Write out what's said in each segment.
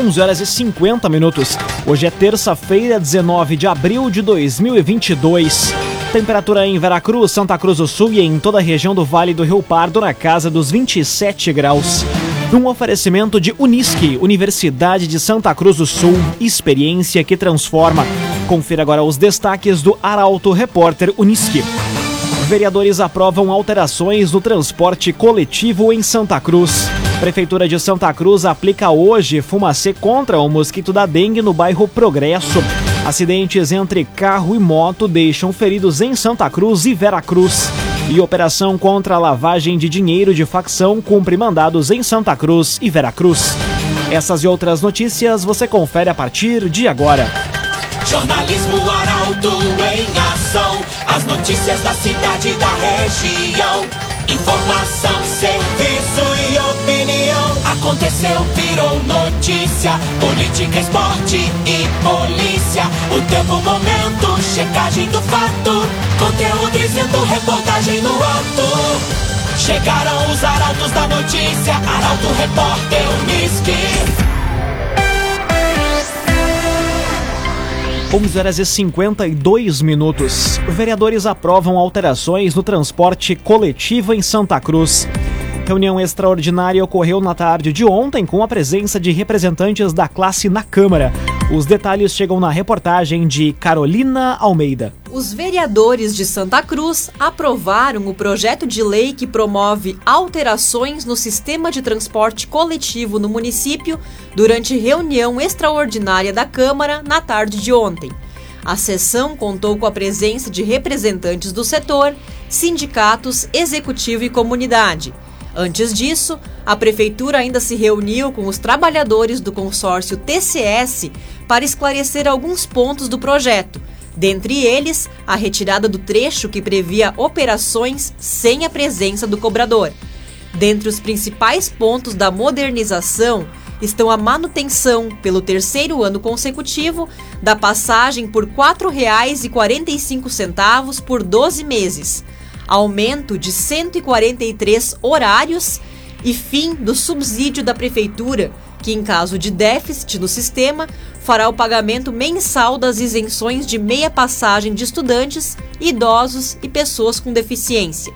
11 horas e 50 minutos. Hoje é terça-feira, 19 de abril de 2022. Temperatura em Veracruz, Santa Cruz do Sul e em toda a região do Vale do Rio Pardo na casa dos 27 graus. Num oferecimento de Unisque, Universidade de Santa Cruz do Sul, experiência que transforma. Confira agora os destaques do Arauto Repórter Unisque. Vereadores aprovam alterações no transporte coletivo em Santa Cruz. Prefeitura de Santa Cruz aplica hoje fumacê contra o mosquito da dengue no bairro Progresso. Acidentes entre carro e moto deixam feridos em Santa Cruz e Veracruz. E operação contra a lavagem de dinheiro de facção cumpre mandados em Santa Cruz e Veracruz. Essas e outras notícias você confere a partir de agora. Jornalismo Arauto em ação. As notícias da cidade e da região. Informação, serviço. Aconteceu, virou notícia. Política, esporte e polícia. O tempo, momento, checagem do fato. Conteúdo dizendo, reportagem no ato. Chegaram os arautos da notícia. Arauto, repórter, Unisque. 11 horas e 52 minutos. Vereadores aprovam alterações no transporte coletivo em Santa Cruz. Reunião extraordinária ocorreu na tarde de ontem com a presença de representantes da classe na Câmara. Os detalhes chegam na reportagem de Carolina Almeida. Os vereadores de Santa Cruz aprovaram o projeto de lei que promove alterações no sistema de transporte coletivo no município durante reunião extraordinária da Câmara na tarde de ontem. A sessão contou com a presença de representantes do setor, sindicatos, executivo e comunidade. Antes disso, a Prefeitura ainda se reuniu com os trabalhadores do consórcio TCS para esclarecer alguns pontos do projeto Dentre eles, a retirada do trecho que previa operações sem a presença do cobrador. Dentre os principais pontos da modernização estão a manutenção, pelo terceiro ano consecutivo, da passagem por R$ 4,45 por 12 meses, aumento de 143 horários e fim do subsídio da Prefeitura, que, em caso de déficit no sistema, fará o pagamento mensal das isenções de meia passagem de estudantes, idosos e pessoas com deficiência.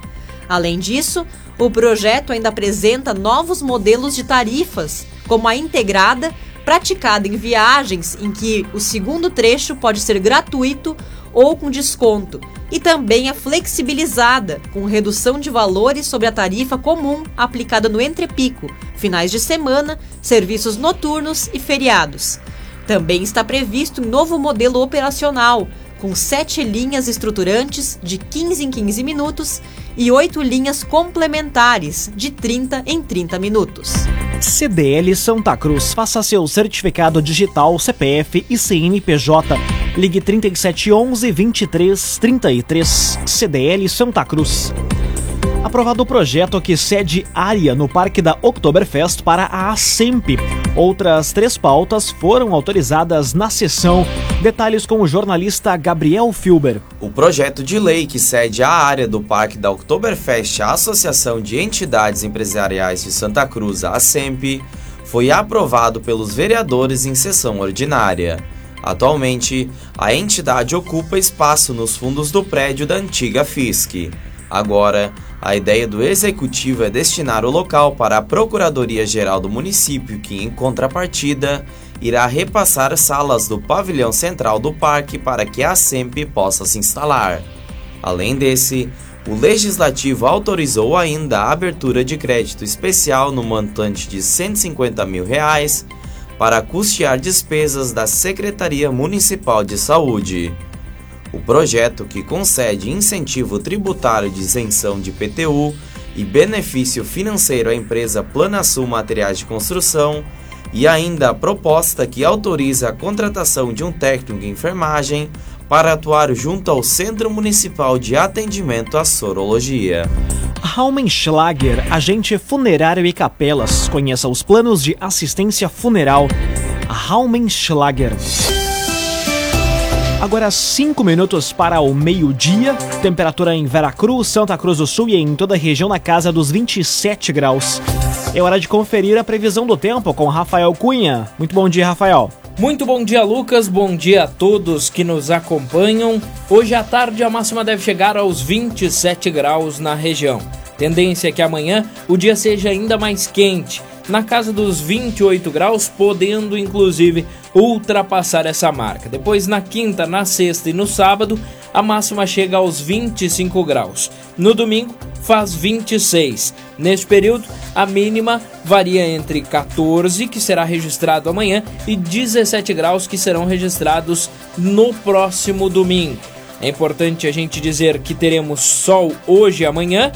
Além disso, o projeto ainda apresenta novos modelos de tarifas, como a integrada, praticada em viagens em que o segundo trecho pode ser gratuito ou com desconto, e também a flexibilizada, com redução de valores sobre a tarifa comum aplicada no entrepico, finais de semana, serviços noturnos e feriados. Também está previsto um novo modelo operacional, com sete linhas estruturantes de 15 em 15 minutos e oito linhas complementares de 30 em 30 minutos. CDL Santa Cruz. Faça seu certificado digital, CPF e CNPJ. Ligue 3711 2333. CDL Santa Cruz aprovado o projeto que cede área no Parque da Oktoberfest para a ASEMP. Outras três pautas foram autorizadas na sessão. Detalhes com o jornalista Gabriel Filber. O projeto de lei que cede a área do Parque da Oktoberfest à Associação de Entidades Empresariais de Santa Cruz, a ASEMP, foi aprovado pelos vereadores em sessão ordinária. Atualmente, a entidade ocupa espaço nos fundos do prédio da antiga FISC. Agora, a ideia do executivo é destinar o local para a Procuradoria-Geral do município, que, em contrapartida, irá repassar salas do pavilhão central do parque para que a SEMP possa se instalar. Além desse, o Legislativo autorizou ainda a abertura de crédito especial no montante de 150 mil reais para custear despesas da Secretaria Municipal de Saúde. O projeto, que concede incentivo tributário de isenção de PTU e benefício financeiro à empresa Planasul Materiais de Construção, e ainda a proposta que autoriza a contratação de um técnico em enfermagem para atuar junto ao Centro Municipal de Atendimento à Sorologia. Raumenschlager, agente funerário e capelas. Conheça os planos de assistência funeral. Raumenschlager. Agora 5 minutos para o meio-dia. Temperatura em Veracruz, Santa Cruz do Sul e em toda a região na casa dos 27 graus. É hora de conferir a previsão do tempo com Rafael Cunha. Muito bom dia, Rafael. Muito bom dia, Lucas. Bom dia a todos que nos acompanham. Hoje à tarde a máxima deve chegar aos 27 graus na região. Tendência é que amanhã o dia seja ainda mais quente na casa dos 28 graus, podendo inclusive ultrapassar essa marca. Depois, na quinta, na sexta e no sábado, a máxima chega aos 25 graus. No domingo, faz 26. Neste período, a mínima varia entre 14, que será registrado amanhã, e 17 graus, que serão registrados no próximo domingo. É importante a gente dizer que teremos sol hoje e amanhã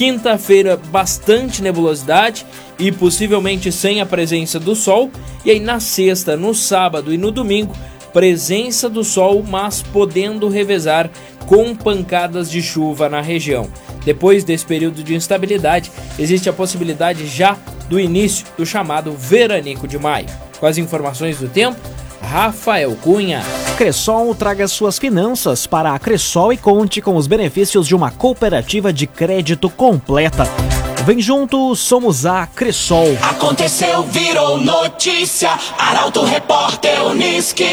Quinta-feira, bastante nebulosidade e possivelmente sem a presença do sol. E aí na sexta, no sábado e no domingo, presença do sol, mas podendo revezar com pancadas de chuva na região. Depois desse período de instabilidade, existe a possibilidade já do início do chamado veranico de maio. Com as informações do tempo, Rafael Cunha. Cressol traga suas finanças para a Cressol e conte com os benefícios de uma cooperativa de crédito completa. Vem junto, somos a Cressol. Aconteceu, virou notícia. Arauto Repórter Uniski.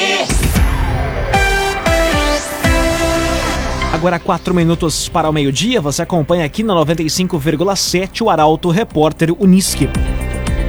Agora, quatro minutos para o meio-dia, você acompanha aqui na 95,7 o Arauto Repórter Uniski.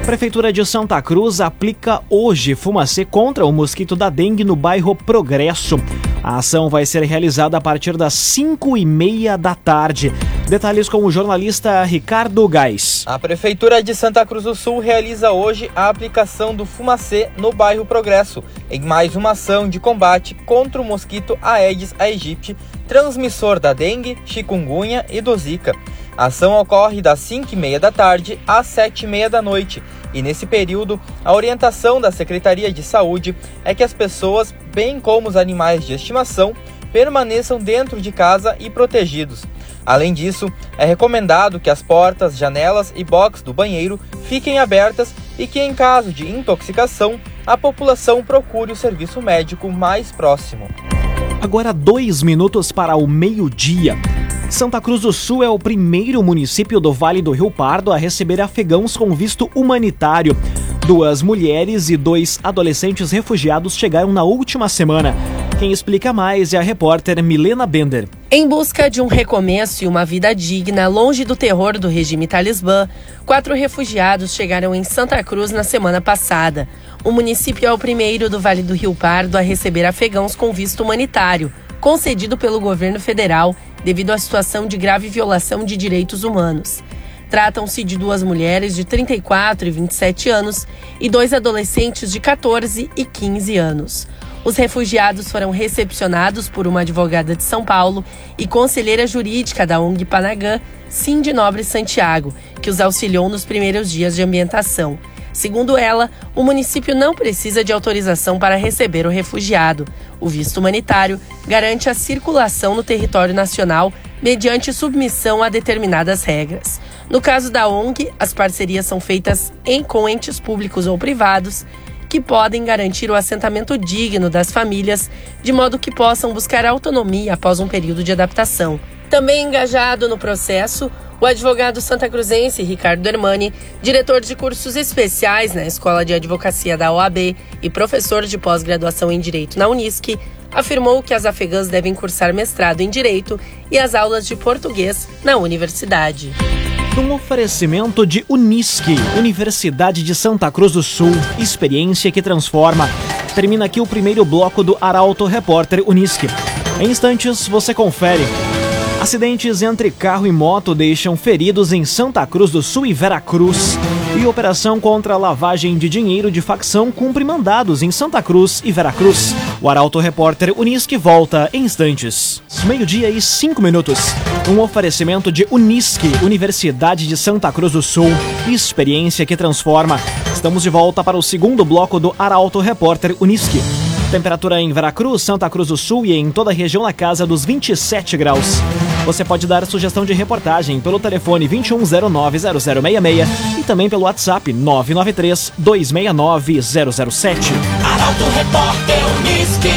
Prefeitura de Santa Cruz aplica hoje fumacê contra o mosquito da dengue no bairro Progresso. A ação vai ser realizada a partir das 5 e meia da tarde. Detalhes com o jornalista Ricardo Gás. A Prefeitura de Santa Cruz do Sul realiza hoje a aplicação do fumacê no bairro Progresso, em mais uma ação de combate contra o mosquito Aedes aegypti, transmissor da dengue, chikungunya e do zika. A ação ocorre das 5 e meia da tarde às 7 e meia da noite e nesse período, a orientação da Secretaria de Saúde é que as pessoas, bem como os animais de estimação, permaneçam dentro de casa e protegidos. Além disso, é recomendado que as portas, janelas e box do banheiro fiquem abertas e que, em caso de intoxicação, a população procure o serviço médico mais próximo. Agora, dois minutos para o meio-dia. Santa Cruz do Sul é o primeiro município do Vale do Rio Pardo a receber afegãos com visto humanitário. Duas mulheres e dois adolescentes refugiados chegaram na última semana. Quem explica mais é a repórter Milena Bender. Em busca de um recomeço e uma vida digna, longe do terror do regime talibã, quatro refugiados chegaram em Santa Cruz na semana passada. O município é o primeiro do Vale do Rio Pardo a receber afegãos com visto humanitário, concedido pelo governo federal devido à situação de grave violação de direitos humanos. Tratam-se de duas mulheres de 34 e 27 anos e dois adolescentes de 14 e 15 anos. Os refugiados foram recepcionados por uma advogada de São Paulo e conselheira jurídica da ONG Panagã, Cindy Nobre Santiago, que os auxiliou nos primeiros dias de ambientação. Segundo ela, o município não precisa de autorização para receber o refugiado. O visto humanitário garante a circulação no território nacional mediante submissão a determinadas regras. No caso da ONG, as parcerias são feitas em com entes públicos ou privados que podem garantir o assentamento digno das famílias, de modo que possam buscar autonomia após um período de adaptação. Também engajado no processo, o advogado santacruzense Ricardo Hermani, diretor de cursos especiais na Escola de Advocacia da OAB e professor de pós-graduação em Direito na Unisc, afirmou que as afegãs devem cursar mestrado em Direito e as aulas de português na universidade. Um oferecimento de Unisc, Universidade de Santa Cruz do Sul, experiência que transforma. Termina aqui o primeiro bloco do Arauto Repórter Unisc. Em instantes você confere. Acidentes entre carro e moto deixam feridos em Santa Cruz do Sul e Veracruz. E operação contra lavagem de dinheiro de facção cumpre mandados em Santa Cruz e Veracruz. O Arauto Repórter Unisque volta em instantes. Meio-dia e cinco minutos. Um oferecimento de Unisque, Universidade de Santa Cruz do Sul. Experiência que transforma. Estamos de volta para o segundo bloco do Arauto Repórter Unisque. Temperatura em Veracruz, Santa Cruz do Sul e em toda a região na casa dos 27 graus. Você pode dar sugestão de reportagem pelo telefone 2109-0066 e também pelo WhatsApp 993-269-007. Arauto Repórter Unisque.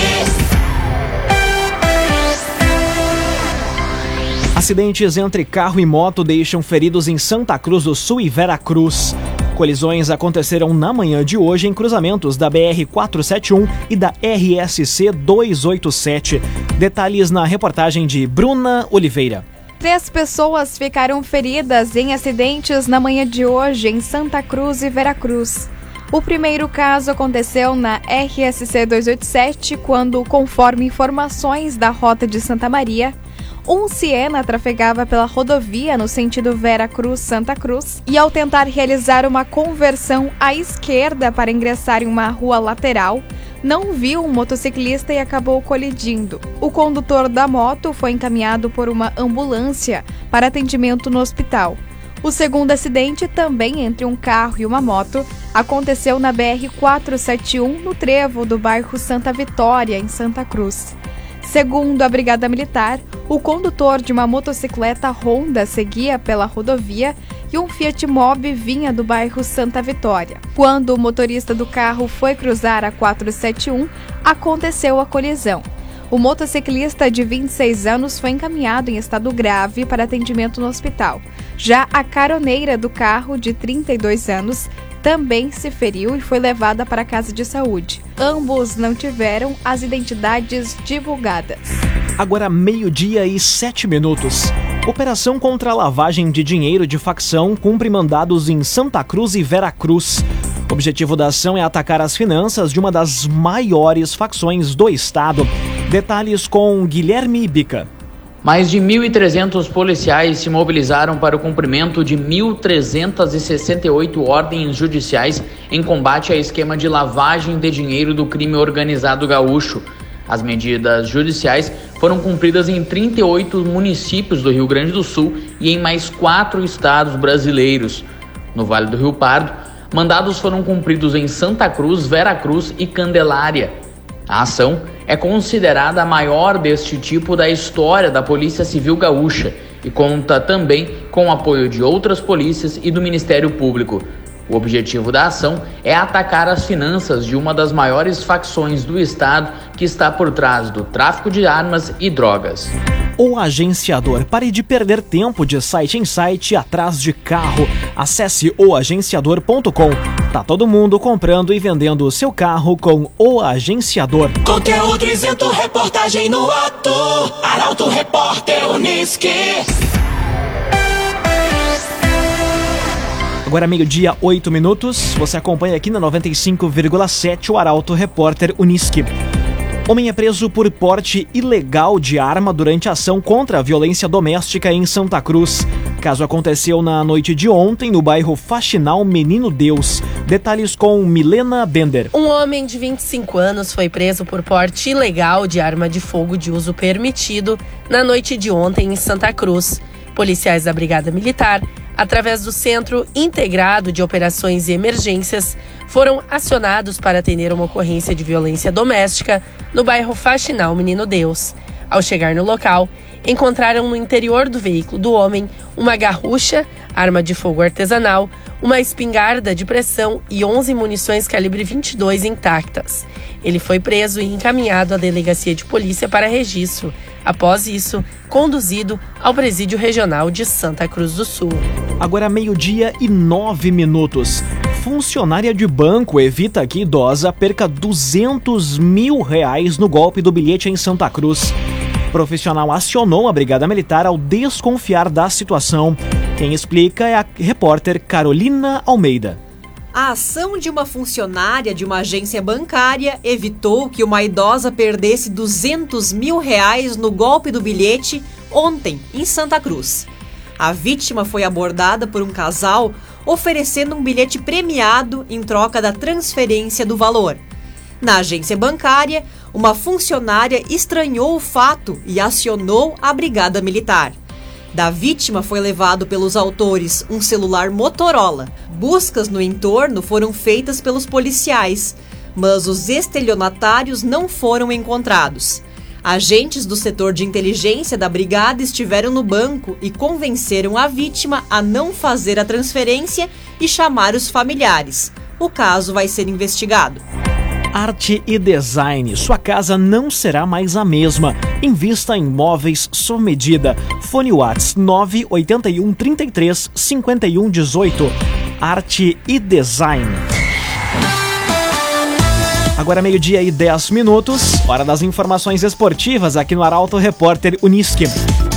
Acidentes entre carro e moto deixam feridos em Santa Cruz do Sul e Vera Cruz. Colisões aconteceram na manhã de hoje em cruzamentos da BR-471 e da RSC-287. Detalhes na reportagem de Bruna Oliveira. Três pessoas ficaram feridas em acidentes na manhã de hoje em Santa Cruz e Veracruz. O primeiro caso aconteceu na RSC 287, quando, conforme informações da Rota de Santa Maria, um Siena trafegava pela rodovia no sentido Vera Cruz-Santa Cruz e, ao tentar realizar uma conversão à esquerda para ingressar em uma rua lateral, não viu um motociclista e acabou colidindo. O condutor da moto foi encaminhado por uma ambulância para atendimento no hospital. O segundo acidente, também entre um carro e uma moto, aconteceu na BR-471, no trevo do bairro Santa Vitória, em Santa Cruz. Segundo a Brigada Militar, o condutor de uma motocicleta Honda seguia pela rodovia e um Fiat Mobi vinha do bairro Santa Vitória. Quando o motorista do carro foi cruzar a 471, aconteceu a colisão. O motociclista de 26 anos foi encaminhado em estado grave para atendimento no hospital. Já a caroneira do carro, de 32 anos, também se feriu e foi levada para a casa de saúde. Ambos não tiveram as identidades divulgadas. Agora meio-dia e sete minutos. Operação contra a lavagem de dinheiro de facção cumpre mandados em Santa Cruz e Veracruz. O objetivo da ação é atacar as finanças de uma das maiores facções do estado. Detalhes com Guilherme Bica. Mais de 1.300 policiais se mobilizaram para o cumprimento de 1.368 ordens judiciais em combate a esquema de lavagem de dinheiro do crime organizado gaúcho. As medidas judiciais foram cumpridas em 38 municípios do Rio Grande do Sul e em mais quatro estados brasileiros. No Vale do Rio Pardo, mandados foram cumpridos em Santa Cruz, Vera Cruz e Candelária. A ação é considerada a maior deste tipo da história da Polícia Civil Gaúcha e conta também com o apoio de outras polícias e do Ministério Público. O objetivo da ação é atacar as finanças de uma das maiores facções do Estado que está por trás do tráfico de armas e drogas. O agenciador. Pare de perder tempo de site em site atrás de carro. Acesse oagenciador.com. Tá todo mundo comprando e vendendo o seu carro com o agenciador. Conteúdo isento, reportagem no ato. Arauto Repórter Uniski. Agora meio-dia, 8 minutos. Você acompanha aqui na 95,7 o Arauto Repórter Uniski. Homem é preso por porte ilegal de arma durante ação contra a violência doméstica em Santa Cruz. Caso aconteceu na noite de ontem no bairro Faxinal Menino Deus. Detalhes com Milena Bender. Um homem de 25 anos foi preso por porte ilegal de arma de fogo de uso permitido na noite de ontem em Santa Cruz. Policiais da Brigada Militar através do Centro Integrado de Operações e Emergências, foram acionados para atender uma ocorrência de violência doméstica no bairro Faxinal Menino Deus. Ao chegar no local, encontraram no interior do veículo do homem uma garrucha, arma de fogo artesanal, uma espingarda de pressão e 11 munições calibre 22 intactas. Ele foi preso e encaminhado à delegacia de polícia para registro. Após isso, conduzido ao presídio regional de Santa Cruz do Sul. Agora meio-dia e nove minutos. Funcionária de banco evita que idosa perca 200 mil reais no golpe do bilhete em Santa Cruz. profissional acionou a Brigada Militar ao desconfiar da situação. Quem explica é a repórter Carolina Almeida. A ação de uma funcionária de uma agência bancária evitou que uma idosa perdesse 200 mil reais no golpe do bilhete ontem, em Santa Cruz. A vítima foi abordada por um casal oferecendo um bilhete premiado em troca da transferência do valor. Na agência bancária, uma funcionária estranhou o fato e acionou a brigada militar. Da vítima foi levado pelos autores um celular Motorola. Buscas no entorno foram feitas pelos policiais, mas os estelionatários não foram encontrados. Agentes do setor de inteligência da brigada estiveram no banco e convenceram a vítima a não fazer a transferência e chamar os familiares. O caso vai ser investigado. Arte e design. Sua casa não será mais a mesma. Invista em móveis sob medida. Fone Whats 981 33 51 18. Arte e design. Agora meio-dia e 10 minutos, hora das informações esportivas aqui no Arauto Repórter Unisque.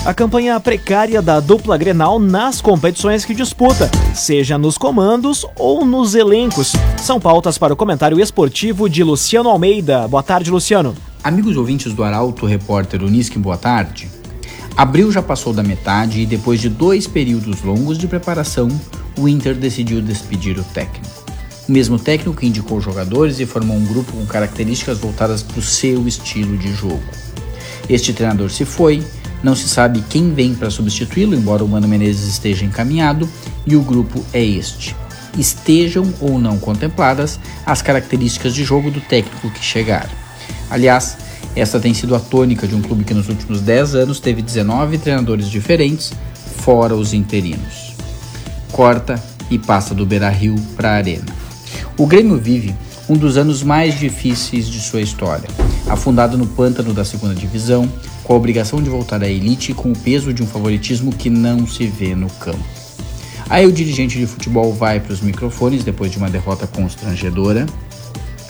A campanha precária da dupla Grenal nas competições que disputa, seja nos comandos ou nos elencos. São pautas para o comentário esportivo de Luciano Almeida. Boa tarde, Luciano. Amigos ouvintes do Arauto Repórter Unisque, boa tarde. Abril já passou da metade e depois de dois períodos longos de preparação, o Inter decidiu despedir o técnico. O mesmo técnico indicou jogadores e formou um grupo com características voltadas para o seu estilo de jogo. Este treinador se foi, não se sabe quem vem para substituí-lo, embora o Mano Menezes esteja encaminhado, e o grupo é este. Estejam ou não contempladas as características de jogo do técnico que chegar. Aliás, esta tem sido a tônica de um clube que nos últimos 10 anos teve 19 treinadores diferentes, fora os interinos. Corta e passa do Beira Rio para a Arena. O Grêmio vive um dos anos mais difíceis de sua história. Afundado no pântano da segunda divisão, com a obrigação de voltar à elite e com o peso de um favoritismo que não se vê no campo. Aí o dirigente de futebol vai para os microfones depois de uma derrota constrangedora,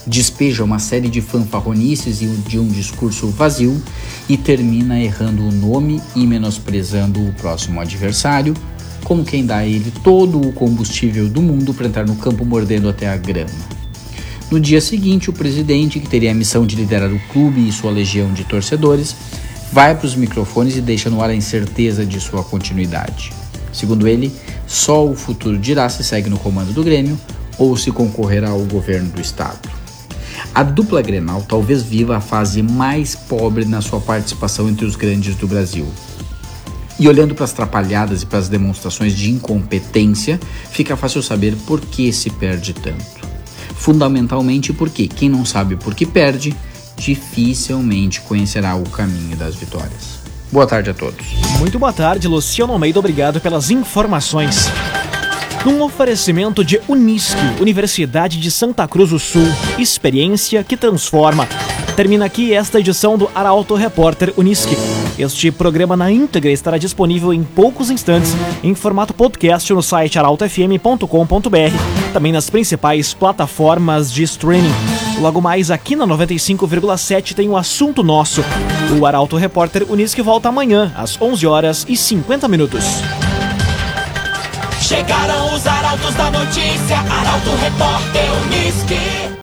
despeja uma série de fanfarronices e de um discurso vazio e termina errando o nome e menosprezando o próximo adversário, como quem dá a ele todo o combustível do mundo para entrar no campo mordendo até a grama. No dia seguinte, o presidente, que teria a missão de liderar o clube e sua legião de torcedores, vai para os microfones e deixa no ar a incerteza de sua continuidade. Segundo ele, só o futuro dirá se segue no comando do Grêmio ou se concorrerá ao governo do estado. A dupla Grenal talvez viva a fase mais pobre na sua participação entre os grandes do Brasil. E olhando para as trapalhadas e para as demonstrações de incompetência, fica fácil saber por que se perde tanto. Fundamentalmente porque quem não sabe por que perde, dificilmente conhecerá o caminho das vitórias. Boa tarde a todos. Muito boa tarde, Luciano Almeida. Obrigado pelas informações. Num oferecimento de Unisque, Universidade de Santa Cruz do Sul, experiência que transforma. Termina aqui esta edição do Arauto Repórter Unisque. Este programa na íntegra estará disponível em poucos instantes em formato podcast no site arautofm.com.br, também nas principais plataformas de streaming. Logo mais aqui na 95,7 tem o um assunto nosso. O Arauto Repórter Unisque volta amanhã às 11 horas e 50 minutos. Chegaram os arautos da notícia, Arauto Repórter Unisque.